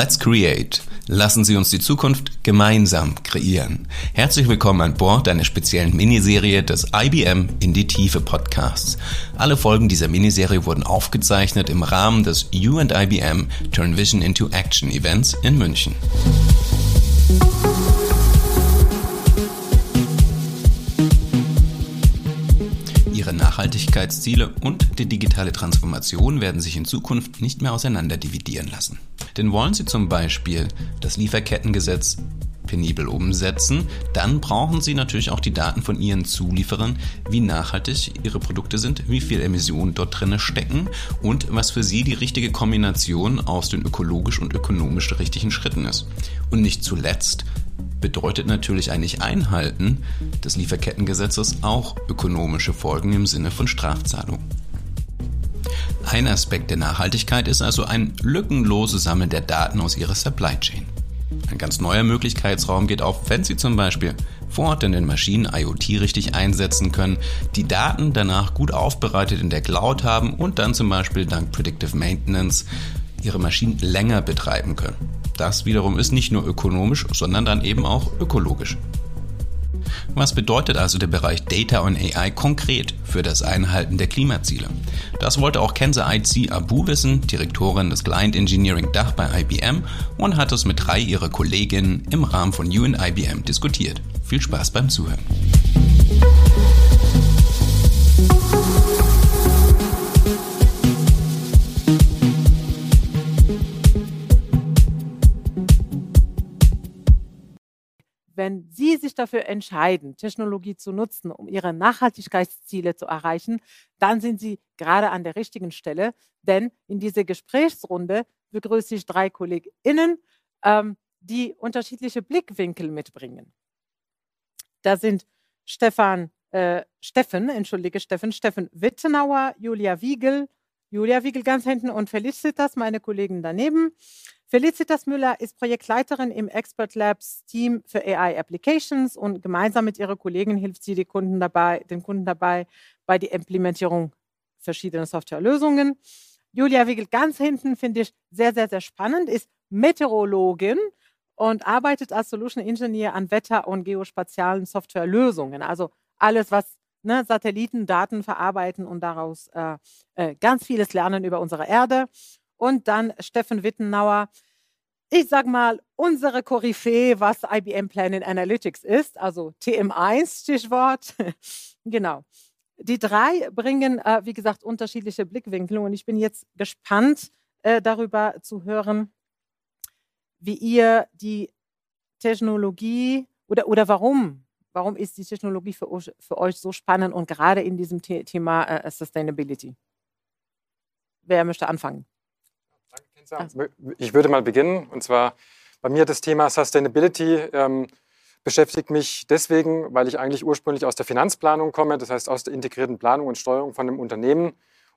Let's Create. Lassen Sie uns die Zukunft gemeinsam kreieren. Herzlich willkommen an Bord einer speziellen Miniserie des IBM in die Tiefe Podcasts. Alle Folgen dieser Miniserie wurden aufgezeichnet im Rahmen des You and IBM Turn Vision into Action Events in München. Ihre Nachhaltigkeitsziele und die digitale Transformation werden sich in Zukunft nicht mehr auseinander dividieren lassen. Denn wollen Sie zum Beispiel das Lieferkettengesetz penibel umsetzen, dann brauchen Sie natürlich auch die Daten von Ihren Zulieferern, wie nachhaltig Ihre Produkte sind, wie viel Emissionen dort drin stecken und was für Sie die richtige Kombination aus den ökologisch und ökonomisch richtigen Schritten ist. Und nicht zuletzt bedeutet natürlich ein Nicht-Einhalten des Lieferkettengesetzes auch ökonomische Folgen im Sinne von Strafzahlungen. Ein Aspekt der Nachhaltigkeit ist also ein lückenloses Sammeln der Daten aus Ihrer Supply Chain. Ein ganz neuer Möglichkeitsraum geht auf, wenn Sie zum Beispiel vor Ort in den Maschinen IoT richtig einsetzen können, die Daten danach gut aufbereitet in der Cloud haben und dann zum Beispiel dank Predictive Maintenance Ihre Maschinen länger betreiben können. Das wiederum ist nicht nur ökonomisch, sondern dann eben auch ökologisch. Was bedeutet also der Bereich Data und AI konkret für das Einhalten der Klimaziele? Das wollte auch Kenza Aizi Abu wissen, Direktorin des Client Engineering Dach bei IBM und hat es mit drei ihrer Kolleginnen im Rahmen von and IBM diskutiert. Viel Spaß beim Zuhören. Wenn Sie sich dafür entscheiden, Technologie zu nutzen, um Ihre Nachhaltigkeitsziele zu erreichen, dann sind Sie gerade an der richtigen Stelle. Denn in dieser Gesprächsrunde begrüße ich drei KollegInnen, ähm, die unterschiedliche Blickwinkel mitbringen. Da sind Stefan, äh, Steffen, entschuldige, Steffen, Steffen Wittenauer, Julia Wiegel, Julia Wiegel ganz hinten und Felicitas, meine Kollegen daneben. Felicitas Müller ist Projektleiterin im Expert Labs Team für AI Applications und gemeinsam mit ihrer Kollegin hilft sie Kunden dabei, den Kunden dabei bei der Implementierung verschiedener Softwarelösungen. Julia Wiegel ganz hinten finde ich sehr, sehr, sehr spannend, ist Meteorologin und arbeitet als Solution Engineer an Wetter- und geospatialen Softwarelösungen. Also alles, was ne, Satellitendaten verarbeiten und daraus äh, äh, ganz vieles lernen über unsere Erde und dann Steffen Wittenauer. Ich sag mal, unsere Koryphäe, was IBM Planning Analytics ist, also TM1 Stichwort. genau. Die drei bringen, äh, wie gesagt, unterschiedliche Blickwinkel und ich bin jetzt gespannt, äh, darüber zu hören, wie ihr die Technologie oder, oder warum, warum ist die Technologie für euch, für euch so spannend und gerade in diesem The Thema äh, Sustainability? Wer möchte anfangen? Also. Ich würde mal beginnen. Und zwar bei mir das Thema Sustainability ähm, beschäftigt mich deswegen, weil ich eigentlich ursprünglich aus der Finanzplanung komme, das heißt aus der integrierten Planung und Steuerung von einem Unternehmen.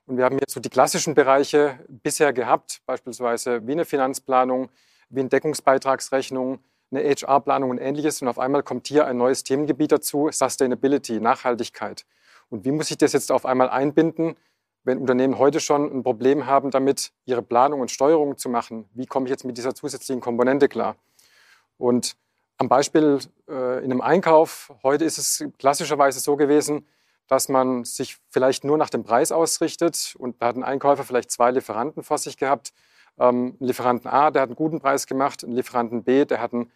Und wir haben jetzt so die klassischen Bereiche bisher gehabt, beispielsweise wie eine Finanzplanung, wie eine Deckungsbeitragsrechnung, eine HR-Planung und ähnliches. Und auf einmal kommt hier ein neues Themengebiet dazu, Sustainability, Nachhaltigkeit. Und wie muss ich das jetzt auf einmal einbinden? wenn Unternehmen heute schon ein Problem haben damit, ihre Planung und Steuerung zu machen, wie komme ich jetzt mit dieser zusätzlichen Komponente klar? Und am Beispiel äh, in einem Einkauf, heute ist es klassischerweise so gewesen, dass man sich vielleicht nur nach dem Preis ausrichtet und da hat ein Einkäufer vielleicht zwei Lieferanten vor sich gehabt. Ähm, Lieferanten A, der hat einen guten Preis gemacht, ein Lieferanten B, der hat einen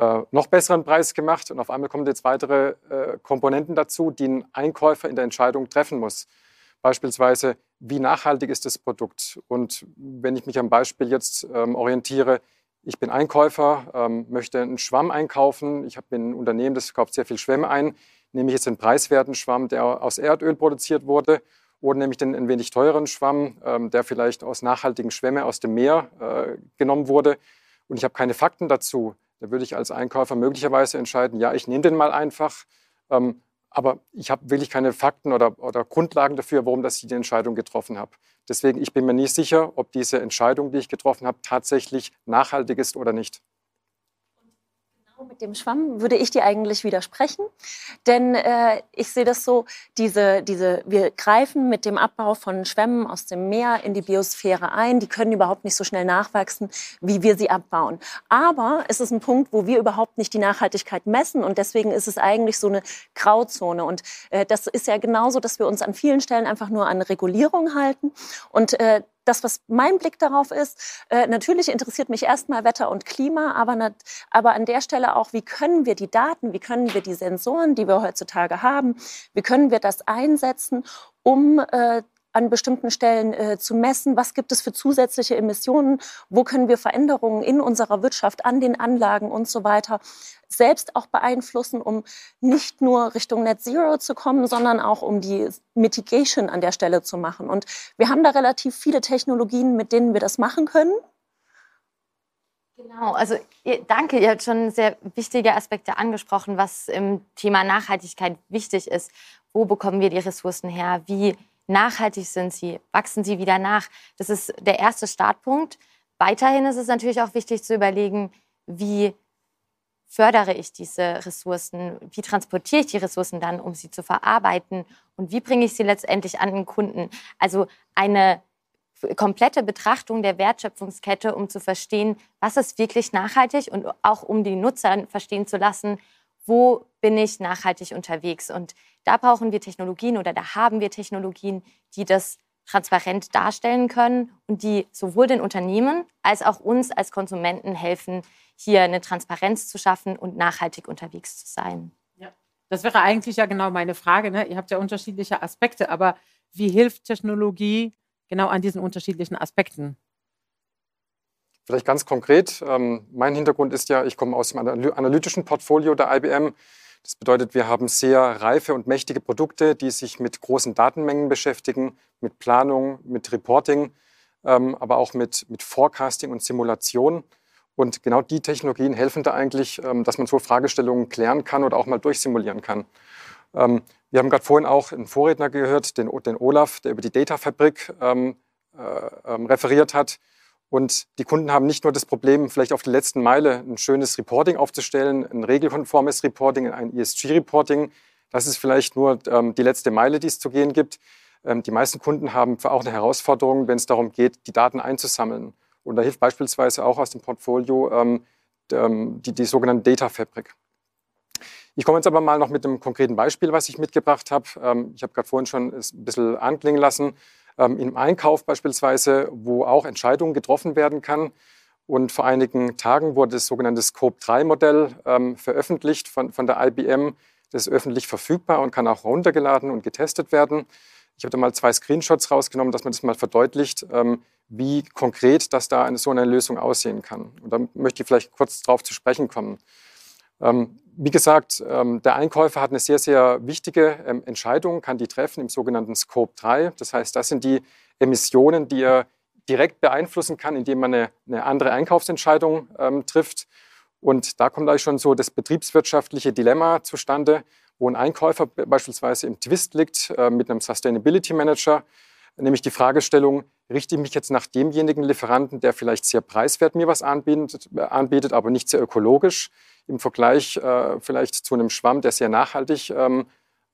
äh, noch besseren Preis gemacht und auf einmal kommen jetzt weitere äh, Komponenten dazu, die ein Einkäufer in der Entscheidung treffen muss. Beispielsweise, wie nachhaltig ist das Produkt? Und wenn ich mich am Beispiel jetzt ähm, orientiere, ich bin Einkäufer, ähm, möchte einen Schwamm einkaufen, ich habe ein Unternehmen, das kauft sehr viel Schwämme ein, nehme ich jetzt den preiswerten Schwamm, der aus Erdöl produziert wurde, oder nehme ich den ein wenig teuren Schwamm, ähm, der vielleicht aus nachhaltigen Schwämme aus dem Meer äh, genommen wurde, und ich habe keine Fakten dazu, da würde ich als Einkäufer möglicherweise entscheiden, ja, ich nehme den mal einfach, ähm, aber ich habe wirklich keine Fakten oder, oder Grundlagen dafür, warum das ich die Entscheidung getroffen habe. Deswegen, ich bin mir nicht sicher, ob diese Entscheidung, die ich getroffen habe, tatsächlich nachhaltig ist oder nicht. Mit dem Schwamm würde ich dir eigentlich widersprechen, denn äh, ich sehe das so, diese, diese, wir greifen mit dem Abbau von Schwämmen aus dem Meer in die Biosphäre ein, die können überhaupt nicht so schnell nachwachsen, wie wir sie abbauen. Aber es ist ein Punkt, wo wir überhaupt nicht die Nachhaltigkeit messen. Und deswegen ist es eigentlich so eine Grauzone. Und äh, das ist ja genauso, dass wir uns an vielen Stellen einfach nur an Regulierung halten. Und äh, das, was mein Blick darauf ist, äh, natürlich interessiert mich erstmal Wetter und Klima, aber, nicht, aber an der Stelle auch, wie können wir die Daten, wie können wir die Sensoren, die wir heutzutage haben, wie können wir das einsetzen, um äh, an bestimmten Stellen äh, zu messen, was gibt es für zusätzliche Emissionen, wo können wir Veränderungen in unserer Wirtschaft, an den Anlagen und so weiter selbst auch beeinflussen, um nicht nur Richtung Net Zero zu kommen, sondern auch um die Mitigation an der Stelle zu machen. Und wir haben da relativ viele Technologien, mit denen wir das machen können. Genau, also danke, ihr habt schon sehr wichtige Aspekte angesprochen, was im Thema Nachhaltigkeit wichtig ist. Wo bekommen wir die Ressourcen her? Wie nachhaltig sind sie? Wachsen sie wieder nach? Das ist der erste Startpunkt. Weiterhin ist es natürlich auch wichtig zu überlegen, wie fördere ich diese Ressourcen? Wie transportiere ich die Ressourcen dann, um sie zu verarbeiten? Und wie bringe ich sie letztendlich an den Kunden? Also eine komplette Betrachtung der Wertschöpfungskette, um zu verstehen, was ist wirklich nachhaltig und auch um die Nutzer verstehen zu lassen, wo bin ich nachhaltig unterwegs. Und da brauchen wir Technologien oder da haben wir Technologien, die das transparent darstellen können und die sowohl den Unternehmen als auch uns als Konsumenten helfen, hier eine Transparenz zu schaffen und nachhaltig unterwegs zu sein. Ja. Das wäre eigentlich ja genau meine Frage. Ne? Ihr habt ja unterschiedliche Aspekte, aber wie hilft Technologie genau an diesen unterschiedlichen Aspekten? Vielleicht ganz konkret. Ähm, mein Hintergrund ist ja, ich komme aus dem analytischen Portfolio der IBM. Das bedeutet, wir haben sehr reife und mächtige Produkte, die sich mit großen Datenmengen beschäftigen, mit Planung, mit Reporting, ähm, aber auch mit, mit Forecasting und Simulation. Und genau die Technologien helfen da eigentlich, ähm, dass man so Fragestellungen klären kann oder auch mal durchsimulieren kann. Ähm, wir haben gerade vorhin auch einen Vorredner gehört, den, Olaf, der über die Data-Fabrik ähm, äh, referiert hat. Und die Kunden haben nicht nur das Problem, vielleicht auf der letzten Meile ein schönes Reporting aufzustellen, ein regelkonformes Reporting, ein ESG-Reporting. Das ist vielleicht nur die letzte Meile, die es zu gehen gibt. die meisten Kunden haben auch eine Herausforderung, wenn es darum geht, die Daten einzusammeln. Und da hilft beispielsweise auch aus dem Portfolio ähm, ähm, die, die sogenannte Data Fabric. Ich komme jetzt aber mal noch mit einem konkreten Beispiel, was ich mitgebracht habe. Ähm, ich habe gerade vorhin schon ein bisschen anklingen lassen. Ähm, Im Einkauf beispielsweise, wo auch Entscheidungen getroffen werden kann. Und vor einigen Tagen wurde das sogenannte Scope-3-Modell ähm, veröffentlicht von, von der IBM. Das ist öffentlich verfügbar und kann auch runtergeladen und getestet werden. Ich habe da mal zwei Screenshots rausgenommen, dass man das mal verdeutlicht, ähm, wie konkret das da eine, so eine Lösung aussehen kann. Und da möchte ich vielleicht kurz darauf zu sprechen kommen. Ähm, wie gesagt, ähm, der Einkäufer hat eine sehr, sehr wichtige ähm, Entscheidung, kann die treffen im sogenannten Scope 3. Das heißt, das sind die Emissionen, die er direkt beeinflussen kann, indem man eine, eine andere Einkaufsentscheidung ähm, trifft. Und da kommt eigentlich schon so das betriebswirtschaftliche Dilemma zustande, wo ein Einkäufer beispielsweise im Twist liegt äh, mit einem Sustainability Manager, nämlich die Fragestellung, richte ich mich jetzt nach demjenigen Lieferanten, der vielleicht sehr preiswert mir was anbietet, anbietet aber nicht sehr ökologisch, im Vergleich äh, vielleicht zu einem Schwamm, der sehr nachhaltig ähm,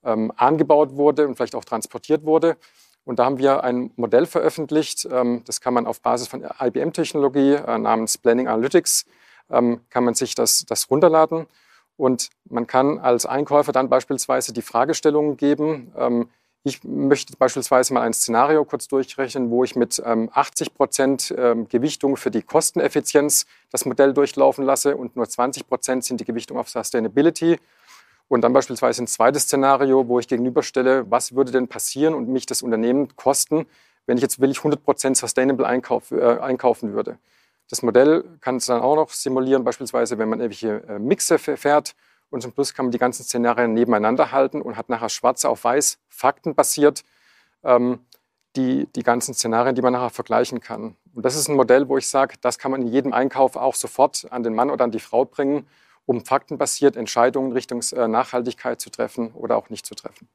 ähm, angebaut wurde und vielleicht auch transportiert wurde. Und da haben wir ein Modell veröffentlicht, ähm, das kann man auf Basis von IBM-Technologie äh, namens Planning Analytics, ähm, kann man sich das, das runterladen. Und man kann als Einkäufer dann beispielsweise die Fragestellungen geben, ähm, ich möchte beispielsweise mal ein Szenario kurz durchrechnen, wo ich mit ähm, 80 Prozent ähm, Gewichtung für die Kosteneffizienz das Modell durchlaufen lasse und nur 20 Prozent sind die Gewichtung auf Sustainability. Und dann beispielsweise ein zweites Szenario, wo ich gegenüberstelle, was würde denn passieren und mich das Unternehmen kosten, wenn ich jetzt will ich 100 Prozent Sustainable einkauf, äh, einkaufen würde. Das Modell kann es dann auch noch simulieren, beispielsweise wenn man irgendwelche äh, Mixe fährt und zum Schluss kann man die ganzen Szenarien nebeneinander halten und hat nachher schwarz auf weiß, faktenbasiert, ähm, die, die ganzen Szenarien, die man nachher vergleichen kann. Und das ist ein Modell, wo ich sage, das kann man in jedem Einkauf auch sofort an den Mann oder an die Frau bringen, um faktenbasiert Entscheidungen Richtung äh, Nachhaltigkeit zu treffen oder auch nicht zu treffen.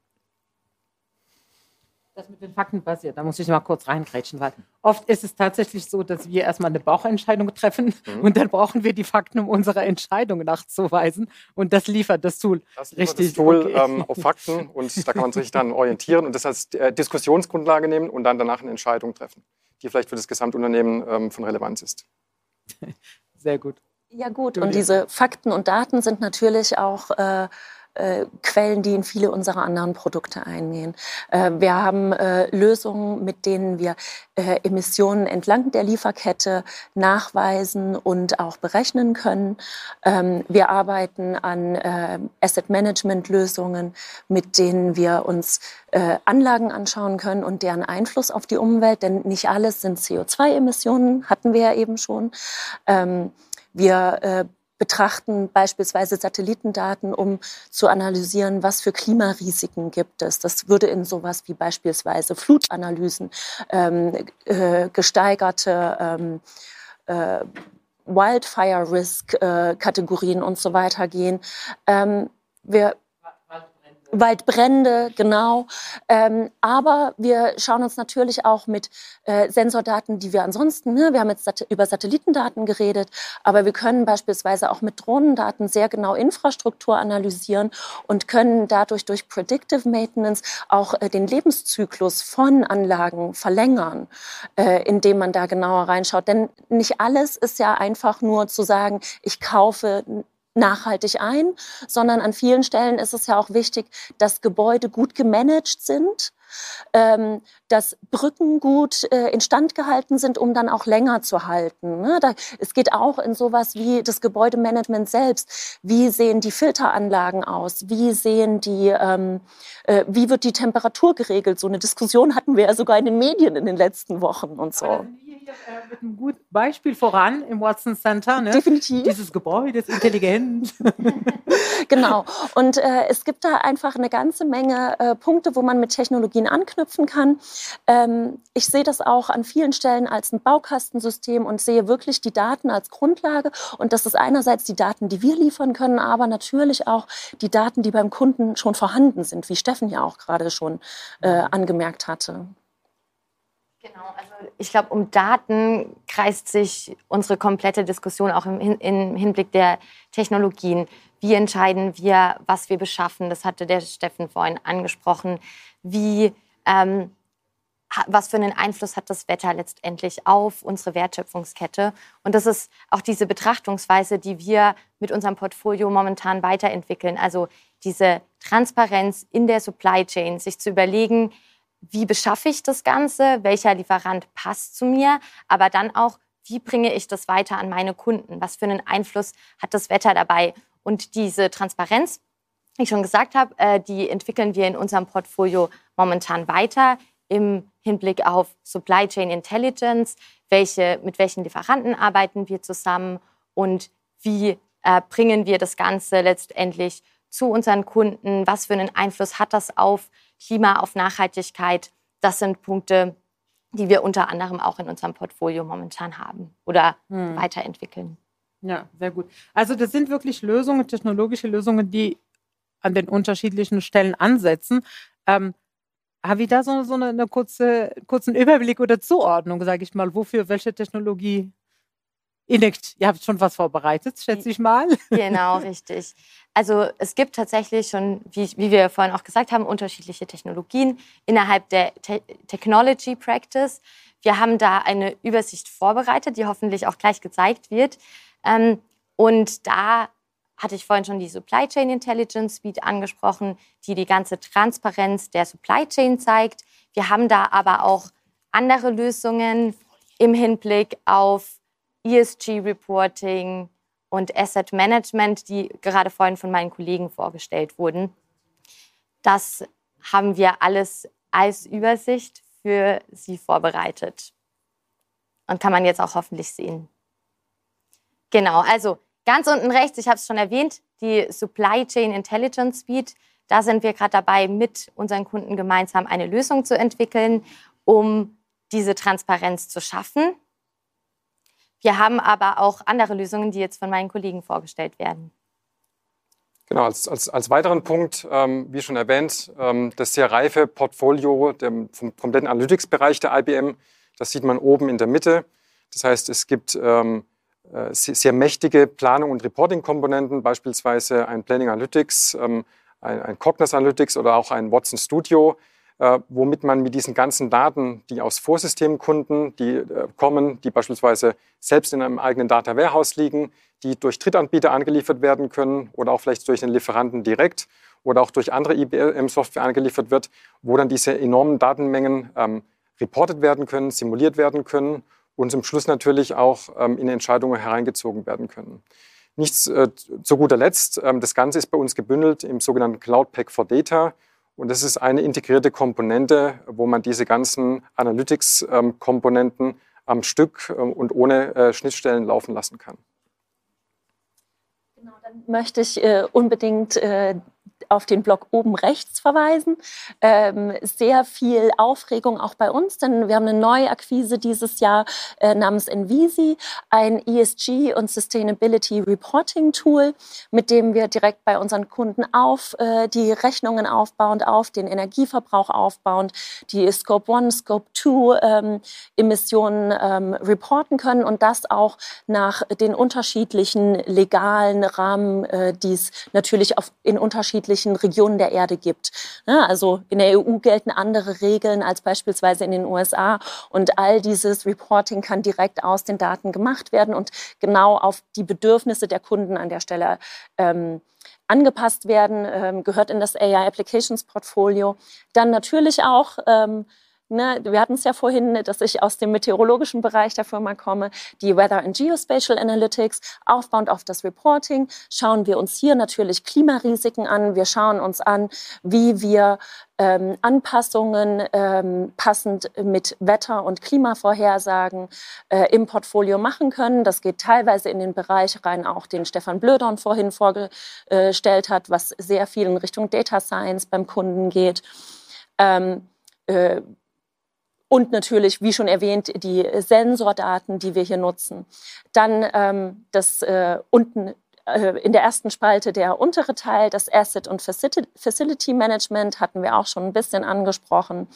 Das mit den Fakten basiert, da muss ich mal kurz reingrätschen, weil oft ist es tatsächlich so, dass wir erstmal eine Bauchentscheidung treffen mhm. und dann brauchen wir die Fakten, um unsere Entscheidung nachzuweisen. Und das liefert das Tool. Das liefert richtig. das Tool okay. ähm, auf Fakten und da kann man sich dann orientieren und das als äh, Diskussionsgrundlage nehmen und dann danach eine Entscheidung treffen, die vielleicht für das Gesamtunternehmen ähm, von Relevanz ist. Sehr gut. Ja gut, und diese Fakten und Daten sind natürlich auch äh, äh, Quellen, die in viele unserer anderen Produkte eingehen. Äh, wir haben äh, Lösungen, mit denen wir äh, Emissionen entlang der Lieferkette nachweisen und auch berechnen können. Ähm, wir arbeiten an äh, Asset Management Lösungen, mit denen wir uns äh, Anlagen anschauen können und deren Einfluss auf die Umwelt, denn nicht alles sind CO2-Emissionen, hatten wir ja eben schon. Ähm, wir betrachten beispielsweise Satellitendaten, um zu analysieren, was für Klimarisiken gibt es. Das würde in sowas wie beispielsweise Flutanalysen, ähm, äh, gesteigerte ähm, äh, Wildfire Risk äh, und so weiter gehen. Ähm, wir Waldbrände, genau. Ähm, aber wir schauen uns natürlich auch mit äh, Sensordaten, die wir ansonsten, ne, wir haben jetzt sat über Satellitendaten geredet, aber wir können beispielsweise auch mit Drohnendaten sehr genau Infrastruktur analysieren und können dadurch durch Predictive Maintenance auch äh, den Lebenszyklus von Anlagen verlängern, äh, indem man da genauer reinschaut. Denn nicht alles ist ja einfach nur zu sagen, ich kaufe nachhaltig ein, sondern an vielen Stellen ist es ja auch wichtig, dass Gebäude gut gemanagt sind, ähm, dass Brücken gut äh, instand gehalten sind, um dann auch länger zu halten. Ne? Da, es geht auch in sowas wie das Gebäudemanagement selbst. Wie sehen die Filteranlagen aus? Wie sehen die, ähm, äh, wie wird die Temperatur geregelt? So eine Diskussion hatten wir ja sogar in den Medien in den letzten Wochen und so äh, mit einem guten Beispiel voran im Watson Center. Ne? Definitiv. Dieses Gebäude ist intelligent. genau. Und äh, es gibt da einfach eine ganze Menge äh, Punkte, wo man mit Technologien anknüpfen kann. Ähm, ich sehe das auch an vielen Stellen als ein Baukastensystem und sehe wirklich die Daten als Grundlage. Und das ist einerseits die Daten, die wir liefern können, aber natürlich auch die Daten, die beim Kunden schon vorhanden sind, wie Steffen ja auch gerade schon äh, angemerkt hatte. Genau, also ich glaube, um Daten kreist sich unsere komplette Diskussion auch im, im, Hinblick der Technologien. Wie entscheiden wir, was wir beschaffen? Das hatte der Steffen vorhin angesprochen. Wie, ähm, was für einen Einfluss hat das Wetter letztendlich auf unsere Wertschöpfungskette? Und das ist auch diese Betrachtungsweise, die wir mit unserem Portfolio momentan weiterentwickeln. Also diese Transparenz in der Supply Chain, sich zu überlegen, wie beschaffe ich das Ganze, welcher Lieferant passt zu mir, aber dann auch, wie bringe ich das weiter an meine Kunden, was für einen Einfluss hat das Wetter dabei. Und diese Transparenz, wie ich schon gesagt habe, äh, die entwickeln wir in unserem Portfolio momentan weiter im Hinblick auf Supply Chain Intelligence, welche, mit welchen Lieferanten arbeiten wir zusammen? Und wie äh, bringen wir das Ganze letztendlich zu unseren Kunden, was für einen Einfluss hat das auf Klima, auf Nachhaltigkeit. Das sind Punkte, die wir unter anderem auch in unserem Portfolio momentan haben oder hm. weiterentwickeln. Ja, sehr gut. Also das sind wirklich Lösungen, technologische Lösungen, die an den unterschiedlichen Stellen ansetzen. Ähm, habe ich da so, so eine, eine kurze, kurzen Überblick oder Zuordnung, sage ich mal, wofür welche Technologie Ihr nickt, ihr habt schon was vorbereitet, schätze ich mal. Genau, richtig. Also es gibt tatsächlich schon, wie, wie wir vorhin auch gesagt haben, unterschiedliche Technologien innerhalb der Te Technology Practice. Wir haben da eine Übersicht vorbereitet, die hoffentlich auch gleich gezeigt wird. Ähm, und da hatte ich vorhin schon die Supply Chain Intelligence Suite angesprochen, die die ganze Transparenz der Supply Chain zeigt. Wir haben da aber auch andere Lösungen im Hinblick auf ESG-Reporting und Asset Management, die gerade vorhin von meinen Kollegen vorgestellt wurden. Das haben wir alles als Übersicht für Sie vorbereitet. Und kann man jetzt auch hoffentlich sehen. Genau, also ganz unten rechts, ich habe es schon erwähnt, die Supply Chain Intelligence Suite. Da sind wir gerade dabei, mit unseren Kunden gemeinsam eine Lösung zu entwickeln, um diese Transparenz zu schaffen wir haben aber auch andere Lösungen, die jetzt von meinen Kollegen vorgestellt werden. Genau, als, als, als weiteren Punkt, ähm, wie schon erwähnt, ähm, das sehr reife Portfolio dem, vom kompletten Analytics-Bereich der IBM. Das sieht man oben in der Mitte. Das heißt, es gibt ähm, äh, sehr, sehr, mächtige Planung- und Reporting-Komponenten, beispielsweise ein Planning Analytics, ähm, ein, ein Cognos Analytics oder auch ein Watson Studio, äh, womit man mit diesen ganzen Daten, die aus Vorsystemkunden, die äh, kommen, die beispielsweise selbst in einem eigenen Data Warehouse liegen, die durch Drittanbieter angeliefert werden können oder auch vielleicht durch den Lieferanten direkt oder auch durch andere IBM-Software angeliefert wird, wo dann diese enormen Datenmengen ähm, reportet werden können, simuliert werden können und zum Schluss natürlich auch ähm, in Entscheidungen hereingezogen werden können. Nichts äh, zu guter Letzt, ähm, das Ganze ist bei uns gebündelt im sogenannten Cloud Pack for Data. Und das ist eine integrierte Komponente, wo man diese ganzen Analytics-Komponenten ähm, am Stück äh, und ohne äh, Schnittstellen laufen lassen kann. Genau, dann möchte ich äh, unbedingt äh, auf den Blog oben rechts verweisen. Ähm, sehr viel Aufregung auch bei uns, denn wir haben eine neue Akquise dieses Jahr äh, namens Envisi, ein ESG und Sustainability Reporting Tool, mit dem wir direkt bei unseren Kunden auf äh, die Rechnungen aufbauend, auf den Energieverbrauch aufbauend, die Scope 1, Scope 2 ähm, Emissionen ähm, reporten können und das auch nach den unterschiedlichen legalen Rahmen, äh, die es natürlich auf, in unterschiedlichen unterschiedlichen Regionen der Erde gibt. Ja, also in der EU gelten andere Regeln als beispielsweise in den USA und all dieses Reporting kann direkt aus den Daten gemacht werden und genau auf die Bedürfnisse der Kunden an der Stelle ähm, angepasst werden, ähm, gehört in das AI Applications Portfolio. Dann natürlich auch ähm, Ne, wir hatten es ja vorhin, dass ich aus dem meteorologischen Bereich der Firma komme, die Weather and Geospatial Analytics, aufbauend auf das Reporting, schauen wir uns hier natürlich Klimarisiken an. Wir schauen uns an, wie wir ähm, Anpassungen ähm, passend mit Wetter- und Klimavorhersagen äh, im Portfolio machen können. Das geht teilweise in den Bereich rein, auch den Stefan Blödorn vorhin vorgestellt hat, was sehr viel in Richtung Data Science beim Kunden geht. Ähm, äh, und natürlich, wie schon erwähnt, die Sensordaten, die wir hier nutzen. Dann ähm, das äh, unten äh, in der ersten Spalte der untere Teil, das Asset und Facility Management, hatten wir auch schon ein bisschen angesprochen.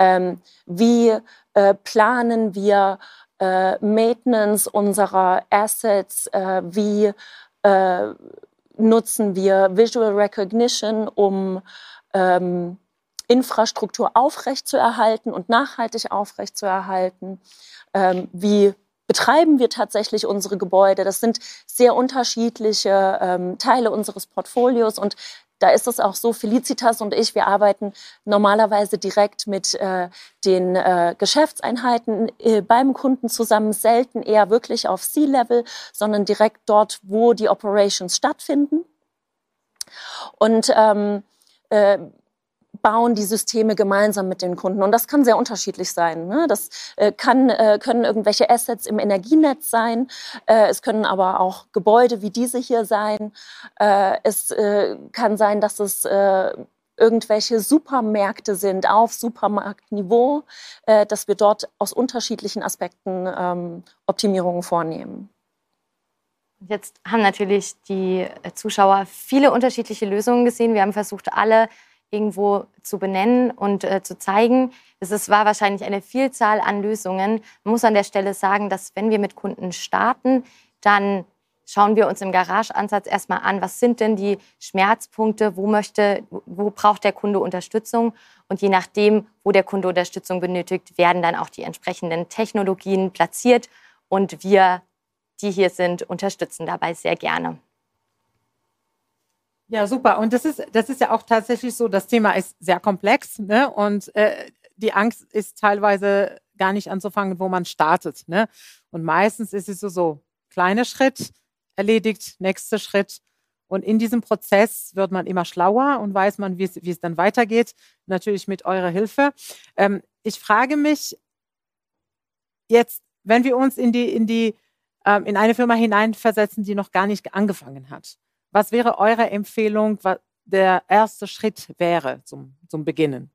Ähm, wie äh, planen wir äh, Maintenance unserer Assets? Äh, wie äh, nutzen wir Visual Recognition, um ähm, Infrastruktur aufrechtzuerhalten und nachhaltig aufrechtzuerhalten? Ähm, wie betreiben wir tatsächlich unsere Gebäude? Das sind sehr unterschiedliche ähm, Teile unseres Portfolios und da ist es auch so, Felicitas und ich, wir arbeiten normalerweise direkt mit äh, den äh, Geschäftseinheiten äh, beim Kunden zusammen, selten eher wirklich auf C-Level, sondern direkt dort, wo die Operations stattfinden. Und ähm, äh, bauen die Systeme gemeinsam mit den Kunden. Und das kann sehr unterschiedlich sein. Ne? Das äh, kann, äh, können irgendwelche Assets im Energienetz sein. Äh, es können aber auch Gebäude wie diese hier sein. Äh, es äh, kann sein, dass es äh, irgendwelche Supermärkte sind auf Supermarktniveau, dass wir dort aus unterschiedlichen Aspekten ähm, Optimierungen vornehmen. Jetzt haben natürlich die Zuschauer viele unterschiedliche Lösungen gesehen. Wir haben versucht, alle irgendwo zu benennen und äh, zu zeigen. Es ist, war wahrscheinlich eine Vielzahl an Lösungen. Man muss an der Stelle sagen, dass wenn wir mit Kunden starten, dann schauen wir uns im Garageansatz erstmal an, was sind denn die Schmerzpunkte, wo möchte, wo braucht der Kunde Unterstützung und je nachdem, wo der Kunde Unterstützung benötigt, werden dann auch die entsprechenden Technologien platziert und wir, die hier sind, unterstützen dabei sehr gerne. Ja, super. Und das ist, das ist ja auch tatsächlich so, das Thema ist sehr komplex ne? und äh, die Angst ist teilweise gar nicht anzufangen, wo man startet. Ne? Und meistens ist es so, so, kleiner Schritt erledigt, nächster Schritt. Und in diesem Prozess wird man immer schlauer und weiß man, wie es, wie es dann weitergeht. Natürlich mit eurer Hilfe. Ähm, ich frage mich jetzt, wenn wir uns in die, in die, ähm, in eine Firma hineinversetzen, die noch gar nicht angefangen hat. Was wäre eure Empfehlung, was der erste Schritt wäre zum, zum Beginnen?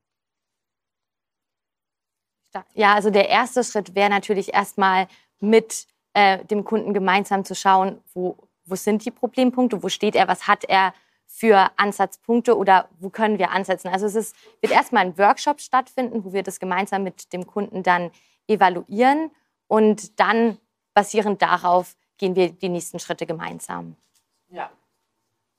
Ja, also der erste Schritt wäre natürlich erstmal mit äh, dem Kunden gemeinsam zu schauen, wo, wo sind die Problempunkte, wo steht er, was hat er für Ansatzpunkte oder wo können wir ansetzen? Also es ist, wird erstmal ein Workshop stattfinden, wo wir das gemeinsam mit dem Kunden dann evaluieren und dann basierend darauf gehen wir die nächsten Schritte gemeinsam. Ja.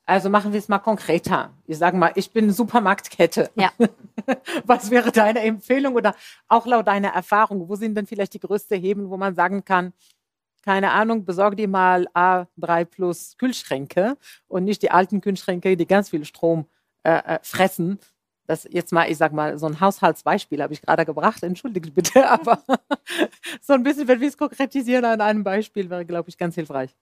Also machen wir es mal konkreter. Ich sage mal, ich bin Supermarktkette. Ja. Was wäre deine Empfehlung oder auch laut deiner Erfahrung? Wo sind denn vielleicht die größten Hebel, wo man sagen kann, keine Ahnung, besorg dir mal A3 Plus Kühlschränke und nicht die alten Kühlschränke, die ganz viel Strom äh, äh fressen. Das jetzt mal, ich sag mal, so ein Haushaltsbeispiel habe ich gerade gebracht, entschuldige bitte, aber so ein bisschen, wenn wir es konkretisieren an einem Beispiel, wäre, glaube ich, ganz hilfreich.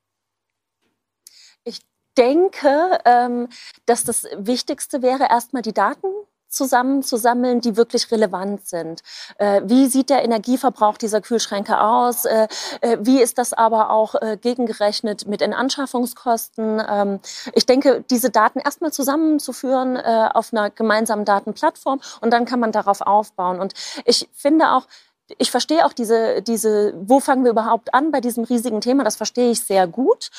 Ich denke, ähm, dass das Wichtigste wäre, erstmal die Daten zusammenzusammeln, die wirklich relevant sind. Äh, wie sieht der Energieverbrauch dieser Kühlschränke aus? Äh, äh, wie ist das aber auch äh, gegengerechnet mit den Anschaffungskosten? Ähm, ich denke, diese Daten erstmal zusammenzuführen äh, auf einer gemeinsamen Datenplattform und dann kann man darauf aufbauen. Und ich finde auch, ich verstehe auch diese, diese, wo fangen wir überhaupt an bei diesem riesigen Thema? Das verstehe ich sehr gut.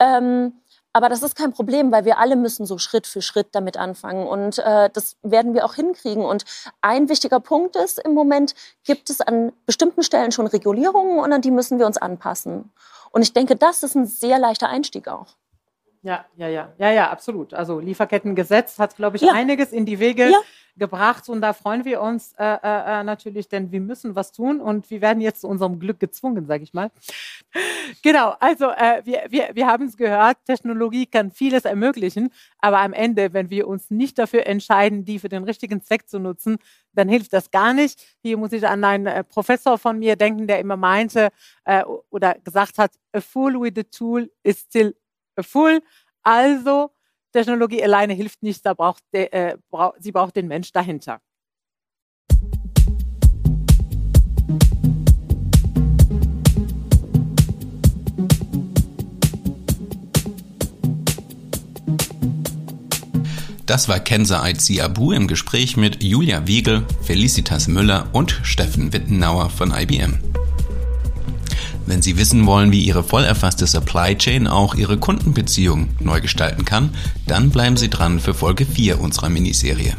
Ähm, aber das ist kein Problem, weil wir alle müssen so Schritt für Schritt damit anfangen. Und äh, das werden wir auch hinkriegen. Und ein wichtiger Punkt ist, im Moment gibt es an bestimmten Stellen schon Regulierungen und an die müssen wir uns anpassen. Und ich denke, das ist ein sehr leichter Einstieg auch. Ja, ja, ja, ja, ja, absolut. Also Lieferkettengesetz hat, glaube ich, ja. einiges in die Wege ja. gebracht und da freuen wir uns äh, äh, äh, natürlich, denn wir müssen was tun und wir werden jetzt zu unserem Glück gezwungen, sage ich mal. genau, also äh, wir, wir, wir haben es gehört, Technologie kann vieles ermöglichen, aber am Ende, wenn wir uns nicht dafür entscheiden, die für den richtigen Zweck zu nutzen, dann hilft das gar nicht. Hier muss ich an einen äh, Professor von mir denken, der immer meinte äh, oder gesagt hat, a fool with a tool is still full. Also Technologie alleine hilft nicht, da braucht der, äh, bra sie braucht den Mensch dahinter. Das war Kenza Aitzi Abu im Gespräch mit Julia Wiegel, Felicitas Müller und Steffen Wittenauer von IBM. Wenn Sie wissen wollen, wie Ihre voll erfasste Supply Chain auch Ihre Kundenbeziehung neu gestalten kann, dann bleiben Sie dran für Folge 4 unserer Miniserie.